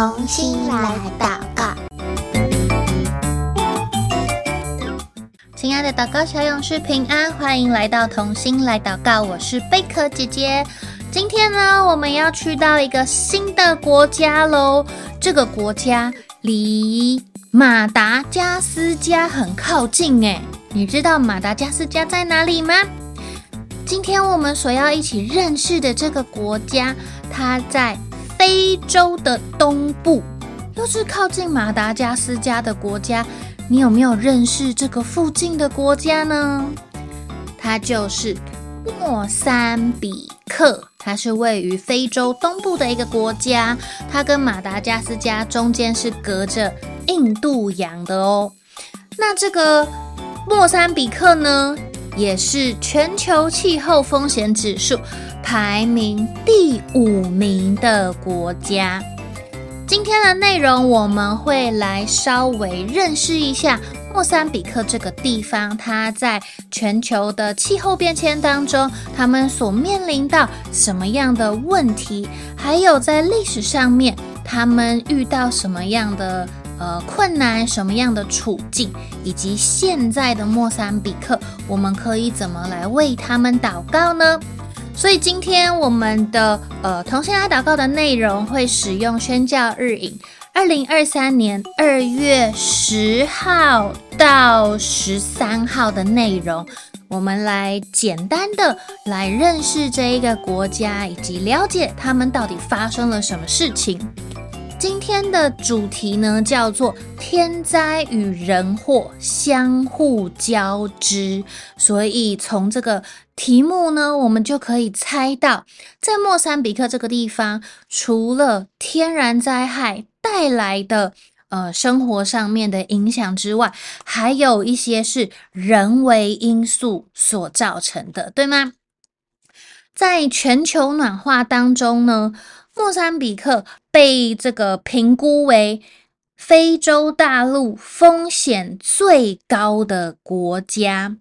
同心来祷告，亲爱的祷告小勇士平安，欢迎来到同心来祷告。我是贝壳姐姐。今天呢，我们要去到一个新的国家喽。这个国家离马达加斯加很靠近诶，你知道马达加斯加在哪里吗？今天我们所要一起认识的这个国家，它在。非洲的东部，又是靠近马达加斯加的国家，你有没有认识这个附近的国家呢？它就是莫三比克，它是位于非洲东部的一个国家，它跟马达加斯加中间是隔着印度洋的哦。那这个莫三比克呢，也是全球气候风险指数排名第五名的国家。今天的内容，我们会来稍微认识一下莫桑比克这个地方，它在全球的气候变迁当中，他们所面临到什么样的问题，还有在历史上面，他们遇到什么样的。呃，困难什么样的处境，以及现在的莫桑比克，我们可以怎么来为他们祷告呢？所以今天我们的呃同心来祷告的内容会使用宣教日影，二零二三年二月十号到十三号的内容，我们来简单的来认识这一个国家，以及了解他们到底发生了什么事情。今天的主题呢，叫做天灾与人祸相互交织。所以从这个题目呢，我们就可以猜到，在莫桑比克这个地方，除了天然灾害带来的呃生活上面的影响之外，还有一些是人为因素所造成的，对吗？在全球暖化当中呢，莫桑比克被这个评估为非洲大陆风险最高的国家。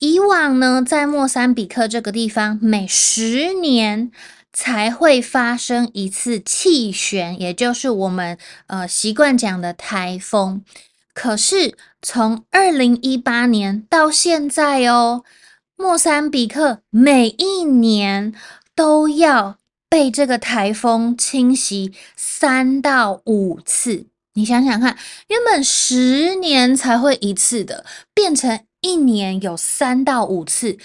以往呢，在莫桑比克这个地方，每十年才会发生一次气旋，也就是我们呃习惯讲的台风。可是从二零一八年到现在哦，莫桑比克每一年都要。被这个台风侵袭三到五次，你想想看，原本十年才会一次的，变成一年有三到五次，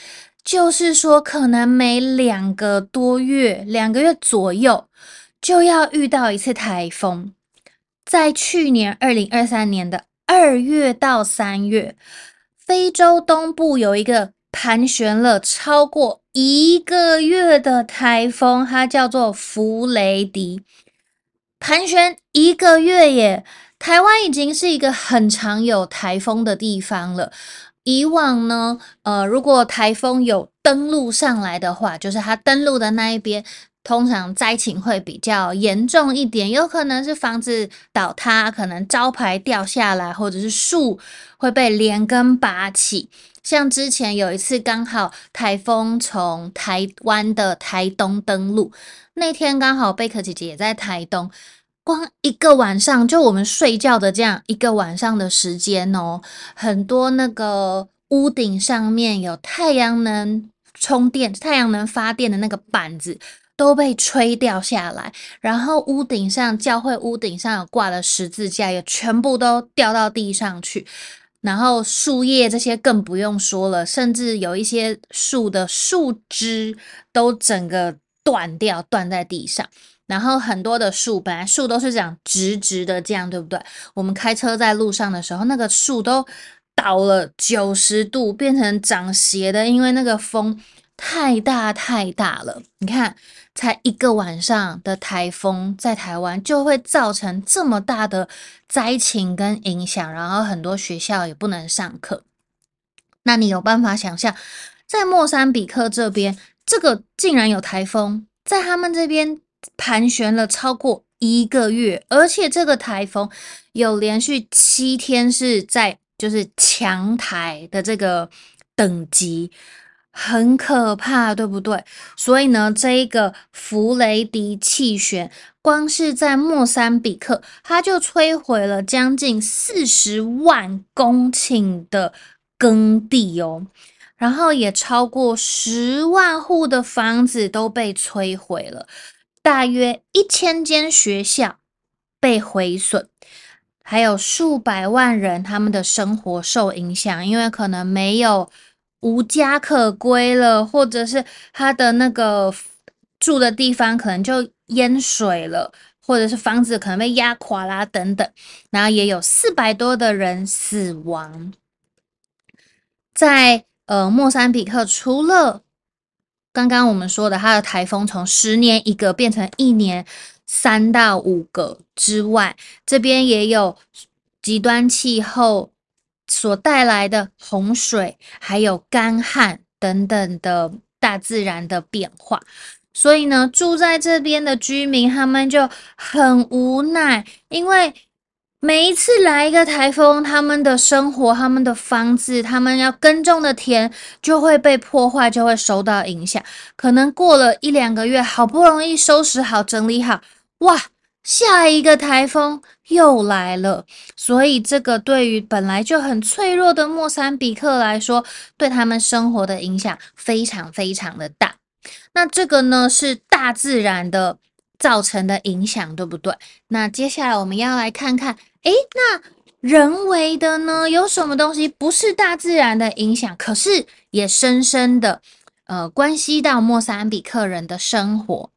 就是说可能每两个多月、两个月左右就要遇到一次台风。在去年二零二三年的二月到三月，非洲东部有一个。盘旋了超过一个月的台风，它叫做弗雷迪。盘旋一个月耶，台湾已经是一个很常有台风的地方了。以往呢，呃，如果台风有登陆上来的话，就是它登陆的那一边。通常灾情会比较严重一点，有可能是房子倒塌，可能招牌掉下来，或者是树会被连根拔起。像之前有一次，刚好台风从台湾的台东登陆，那天刚好贝壳姐姐也在台东，光一个晚上，就我们睡觉的这样一个晚上的时间哦，很多那个屋顶上面有太阳能充电、太阳能发电的那个板子。都被吹掉下来，然后屋顶上教会屋顶上有挂的十字架也全部都掉到地上去，然后树叶这些更不用说了，甚至有一些树的树枝都整个断掉，断在地上。然后很多的树本来树都是长直直的，这样对不对？我们开车在路上的时候，那个树都倒了九十度，变成长斜的，因为那个风太大太大了。你看。才一个晚上的台风，在台湾就会造成这么大的灾情跟影响，然后很多学校也不能上课。那你有办法想象，在莫三比克这边，这个竟然有台风，在他们这边盘旋了超过一个月，而且这个台风有连续七天是在就是强台的这个等级。很可怕，对不对？所以呢，这一个弗雷迪气旋，光是在莫桑比克，它就摧毁了将近四十万公顷的耕地哦，然后也超过十万户的房子都被摧毁了，大约一千间学校被毁损，还有数百万人他们的生活受影响，因为可能没有。无家可归了，或者是他的那个住的地方可能就淹水了，或者是房子可能被压垮啦等等，然后也有四百多的人死亡。在呃莫桑比克，除了刚刚我们说的，它的台风从十年一个变成一年三到五个之外，这边也有极端气候。所带来的洪水，还有干旱等等的大自然的变化，所以呢，住在这边的居民他们就很无奈，因为每一次来一个台风，他们的生活、他们的房子、他们要耕种的田就会被破坏，就会受到影响。可能过了一两个月，好不容易收拾好、整理好，哇！下一个台风又来了，所以这个对于本来就很脆弱的莫桑比克来说，对他们生活的影响非常非常的大。那这个呢，是大自然的造成的影响，对不对？那接下来我们要来看看，诶，那人为的呢，有什么东西不是大自然的影响，可是也深深的呃关系到莫桑比克人的生活。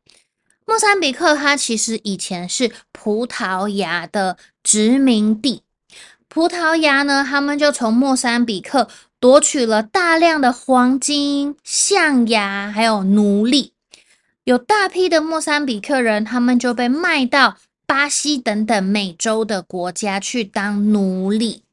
莫桑比克，它其实以前是葡萄牙的殖民地。葡萄牙呢，他们就从莫桑比克夺取了大量的黄金、象牙，还有奴隶。有大批的莫桑比克人，他们就被卖到巴西等等美洲的国家去当奴隶。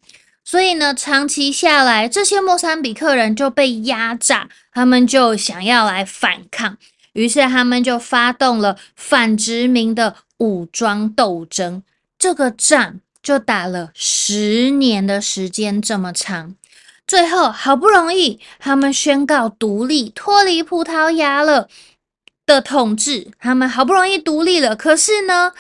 所以呢，长期下来，这些莫桑比克人就被压榨，他们就想要来反抗。于是他们就发动了反殖民的武装斗争，这个仗就打了十年的时间这么长。最后好不容易，他们宣告独立，脱离葡萄牙了的统治。他们好不容易独立了，可是呢，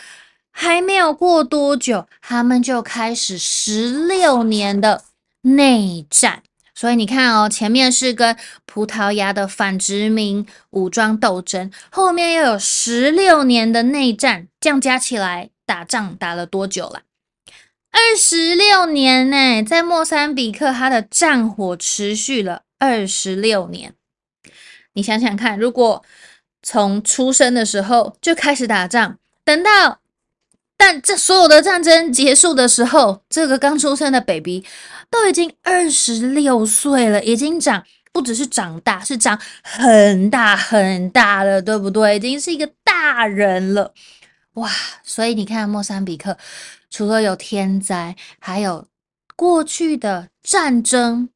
还没有过多久，他们就开始十六年的内战。所以你看哦，前面是跟葡萄牙的反殖民武装斗争，后面又有十六年的内战，这样加起来打仗打了多久了？二十六年呢，在莫桑比克，它的战火持续了二十六年。你想想看，如果从出生的时候就开始打仗，等到但这所有的战争结束的时候，这个刚出生的 baby。都已经二十六岁了，已经长不只是长大，是长很大很大了，对不对？已经是一个大人了，哇！所以你看，莫桑比克除了有天灾，还有过去的战争，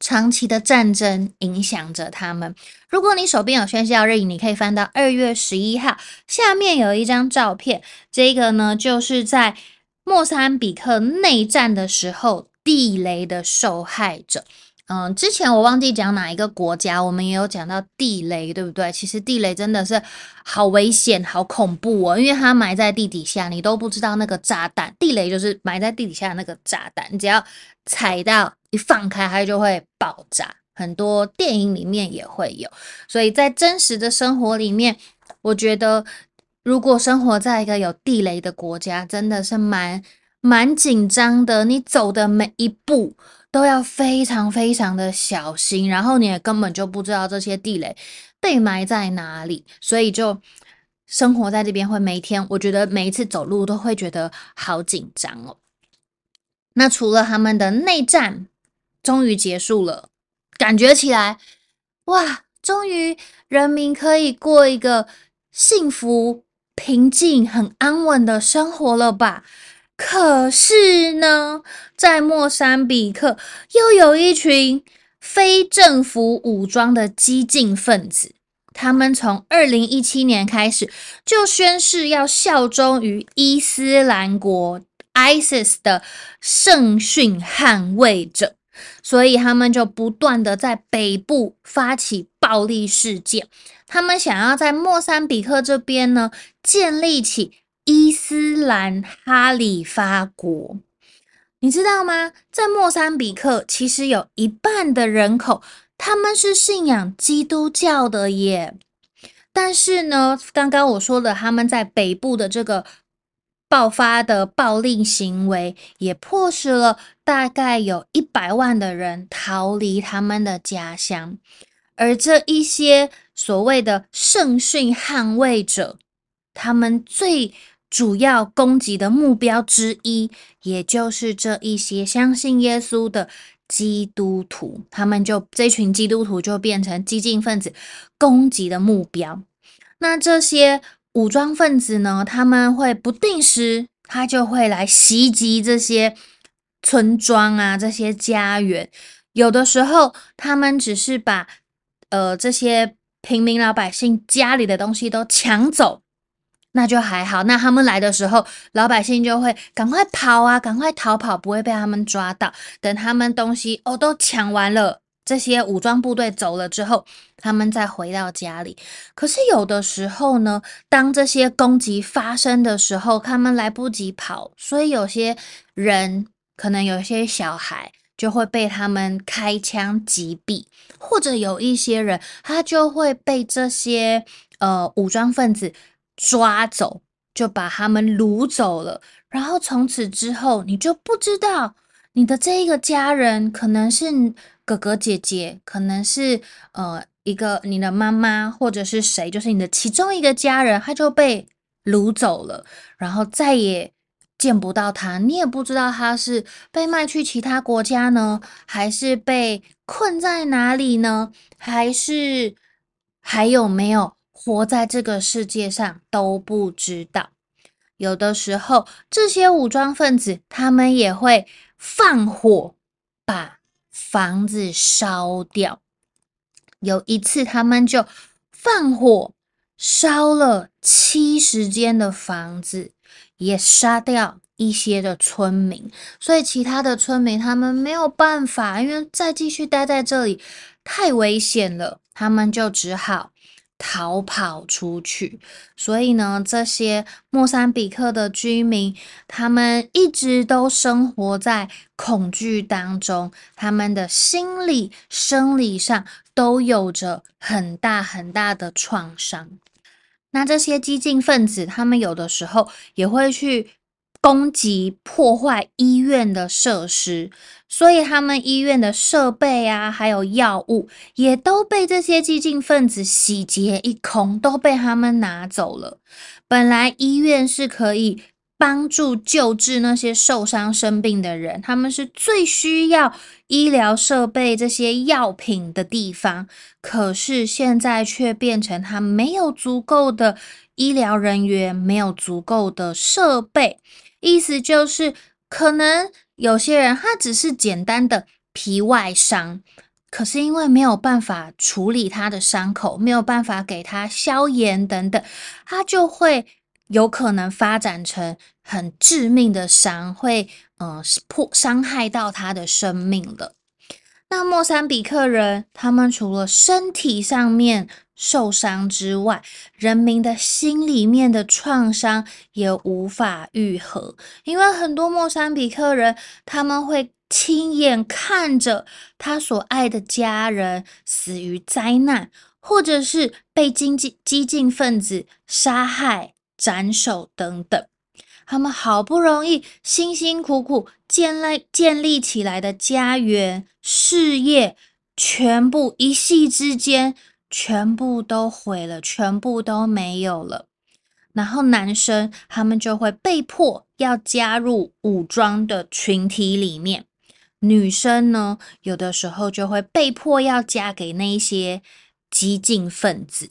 长期的战争影响着他们。如果你手边有宣教日影，你可以翻到二月十一号，下面有一张照片，这个呢就是在莫桑比克内战的时候。地雷的受害者，嗯，之前我忘记讲哪一个国家，我们也有讲到地雷，对不对？其实地雷真的是好危险、好恐怖哦，因为它埋在地底下，你都不知道那个炸弹。地雷就是埋在地底下那个炸弹，你只要踩到一放开，它就会爆炸。很多电影里面也会有，所以在真实的生活里面，我觉得如果生活在一个有地雷的国家，真的是蛮。蛮紧张的，你走的每一步都要非常非常的小心，然后你也根本就不知道这些地雷被埋在哪里，所以就生活在这边会每天，我觉得每一次走路都会觉得好紧张哦。那除了他们的内战终于结束了，感觉起来，哇，终于人民可以过一个幸福、平静、很安稳的生活了吧？可是呢，在莫桑比克又有一群非政府武装的激进分子，他们从二零一七年开始就宣誓要效忠于伊斯兰国 （ISIS） 的圣训捍卫者。所以他们就不断的在北部发起暴力事件。他们想要在莫桑比克这边呢，建立起伊斯兰哈里发国。你知道吗？在莫桑比克，其实有一半的人口他们是信仰基督教的耶。但是呢，刚刚我说了，他们在北部的这个爆发的暴力行为，也迫使了大概有一百万的人逃离他们的家乡。而这一些所谓的圣训捍卫者，他们最主要攻击的目标之一，也就是这一些相信耶稣的基督徒，他们就这群基督徒就变成激进分子攻击的目标。那这些武装分子呢，他们会不定时，他就会来袭击这些村庄啊，这些家园。有的时候，他们只是把呃这些平民老百姓家里的东西都抢走。那就还好，那他们来的时候，老百姓就会赶快跑啊，赶快逃跑，不会被他们抓到。等他们东西哦都抢完了，这些武装部队走了之后，他们再回到家里。可是有的时候呢，当这些攻击发生的时候，他们来不及跑，所以有些人可能有些小孩就会被他们开枪击毙，或者有一些人他就会被这些呃武装分子。抓走，就把他们掳走了，然后从此之后，你就不知道你的这一个家人可能是哥哥姐姐，可能是呃一个你的妈妈，或者是谁，就是你的其中一个家人，他就被掳走了，然后再也见不到他，你也不知道他是被卖去其他国家呢，还是被困在哪里呢，还是还有没有？活在这个世界上都不知道，有的时候这些武装分子他们也会放火把房子烧掉。有一次，他们就放火烧了七十间的房子，也杀掉一些的村民。所以其他的村民他们没有办法，因为再继续待在这里太危险了，他们就只好。逃跑出去，所以呢，这些莫桑比克的居民，他们一直都生活在恐惧当中，他们的心理、生理上都有着很大很大的创伤。那这些激进分子，他们有的时候也会去。攻击破坏医院的设施，所以他们医院的设备啊，还有药物，也都被这些激进分子洗劫一空，都被他们拿走了。本来医院是可以帮助救治那些受伤生病的人，他们是最需要医疗设备这些药品的地方，可是现在却变成他没有足够的医疗人员，没有足够的设备。意思就是，可能有些人他只是简单的皮外伤，可是因为没有办法处理他的伤口，没有办法给他消炎等等，他就会有可能发展成很致命的伤，会嗯破伤害到他的生命了。那莫桑比克人，他们除了身体上面，受伤之外，人民的心里面的创伤也无法愈合，因为很多莫桑比克人他们会亲眼看着他所爱的家人死于灾难，或者是被经济激进分子杀害、斩首等等。他们好不容易辛辛苦苦建立建立起来的家园、事业，全部一夕之间。全部都毁了，全部都没有了。然后男生他们就会被迫要加入武装的群体里面，女生呢，有的时候就会被迫要嫁给那些激进分子。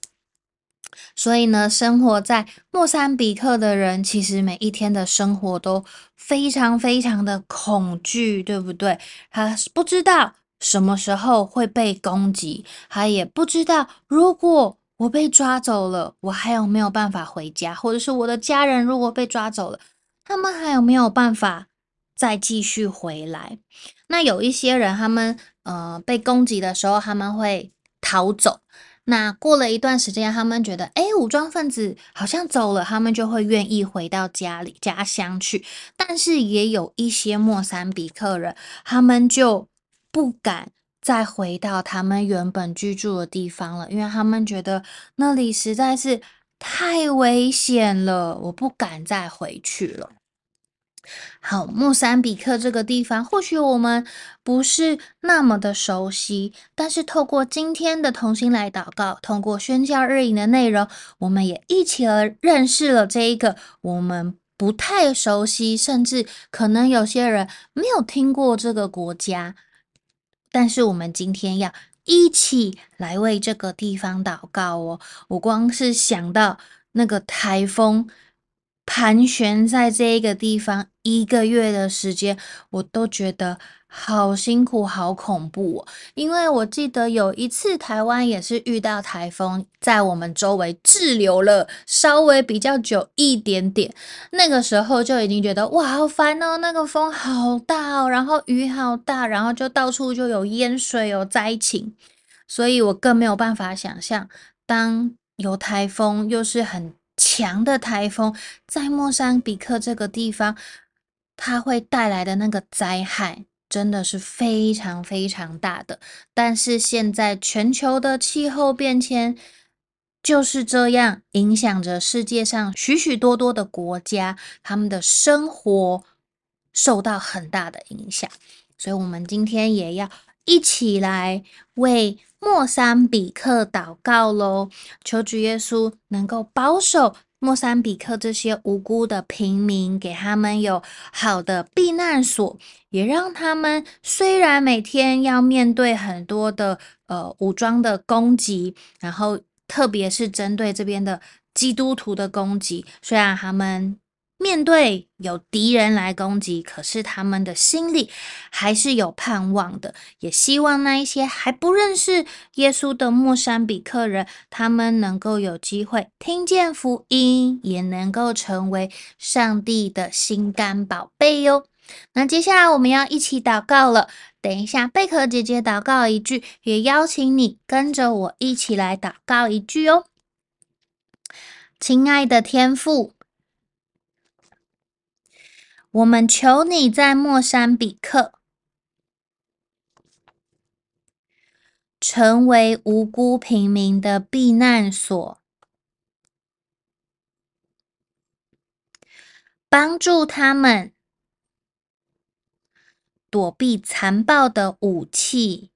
所以呢，生活在莫桑比克的人，其实每一天的生活都非常非常的恐惧，对不对？他不知道。什么时候会被攻击？他也不知道。如果我被抓走了，我还有没有办法回家？或者是我的家人如果被抓走了，他们还有没有办法再继续回来？那有一些人，他们呃被攻击的时候，他们会逃走。那过了一段时间，他们觉得，哎，武装分子好像走了，他们就会愿意回到家里、家乡去。但是也有一些莫桑比克人，他们就不敢再回到他们原本居住的地方了，因为他们觉得那里实在是太危险了，我不敢再回去了。好，莫桑比克这个地方，或许我们不是那么的熟悉，但是透过今天的同心来祷告，通过宣教日营的内容，我们也一起而认识了这一个我们不太熟悉，甚至可能有些人没有听过这个国家，但是我们今天要一起来为这个地方祷告哦。我光是想到那个台风。盘旋在这一个地方一个月的时间，我都觉得好辛苦、好恐怖哦。因为我记得有一次台湾也是遇到台风，在我们周围滞留了稍微比较久一点点，那个时候就已经觉得哇，好烦哦！那个风好大哦，然后雨好大，然后就到处就有淹水、有灾情，所以我更没有办法想象，当有台风又是很。强的台风在莫桑比克这个地方，它会带来的那个灾害真的是非常非常大的。但是现在全球的气候变迁就是这样，影响着世界上许许多多的国家，他们的生活受到很大的影响。所以，我们今天也要一起来为。莫桑比克祷告喽，求主耶稣能够保守莫桑比克这些无辜的平民，给他们有好的避难所，也让他们虽然每天要面对很多的呃武装的攻击，然后特别是针对这边的基督徒的攻击，虽然他们。面对有敌人来攻击，可是他们的心里还是有盼望的。也希望那一些还不认识耶稣的莫桑比克人，他们能够有机会听见福音，也能够成为上帝的心肝宝贝哟。那接下来我们要一起祷告了。等一下，贝壳姐姐祷告一句，也邀请你跟着我一起来祷告一句哦。亲爱的天父。我们求你在莫桑比克。成为无辜平民的避难所，帮助他们躲避残暴的武器，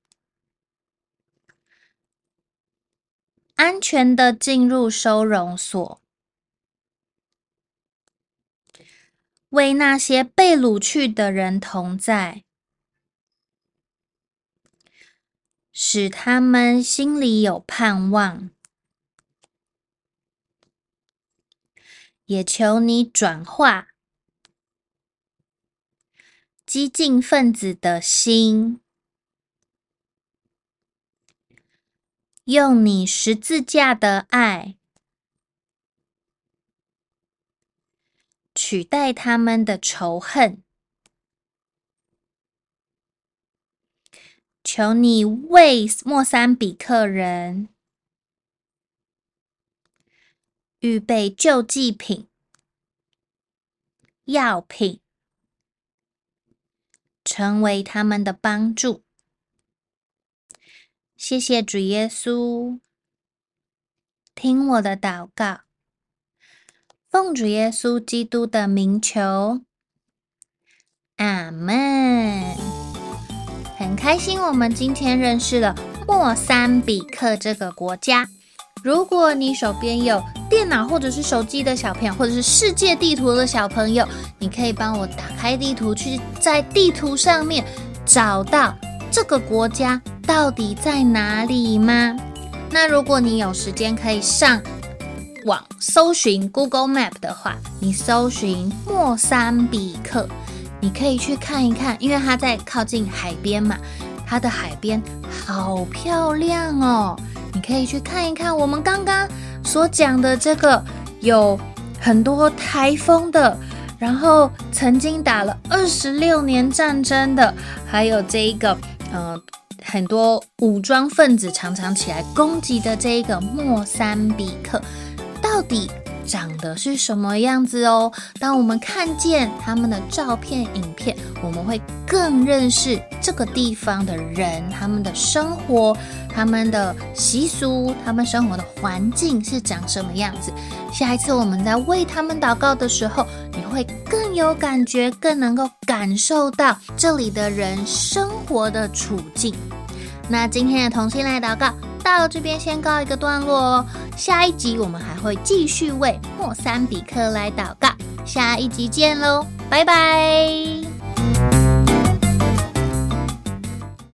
安全的进入收容所。为那些被掳去的人同在，使他们心里有盼望，也求你转化激进分子的心，用你十字架的爱。取代他们的仇恨，求你为莫桑比克人预备救济品、药品，成为他们的帮助。谢谢主耶稣，听我的祷告。奉主耶稣基督的名求，阿门。很开心，我们今天认识了莫桑比克这个国家。如果你手边有电脑或者是手机的小朋友，或者是世界地图的小朋友，你可以帮我打开地图，去在地图上面找到这个国家到底在哪里吗？那如果你有时间，可以上。网搜寻 Google Map 的话，你搜寻莫桑比克，你可以去看一看，因为它在靠近海边嘛，它的海边好漂亮哦，你可以去看一看。我们刚刚所讲的这个有很多台风的然后曾经打了二十六年战争的，还有这一个呃很多武装分子常常起来攻击的这一个莫桑比克，到底长得是什么样子哦？当我们看见他们的照片、影片，我们会更认识这个地方的人，他们的生活。他们的习俗，他们生活的环境是长什么样子？下一次我们在为他们祷告的时候，你会更有感觉，更能够感受到这里的人生活的处境。那今天的同心来祷告到这边先告一个段落哦。下一集我们还会继续为莫桑比克来祷告，下一集见喽，拜拜。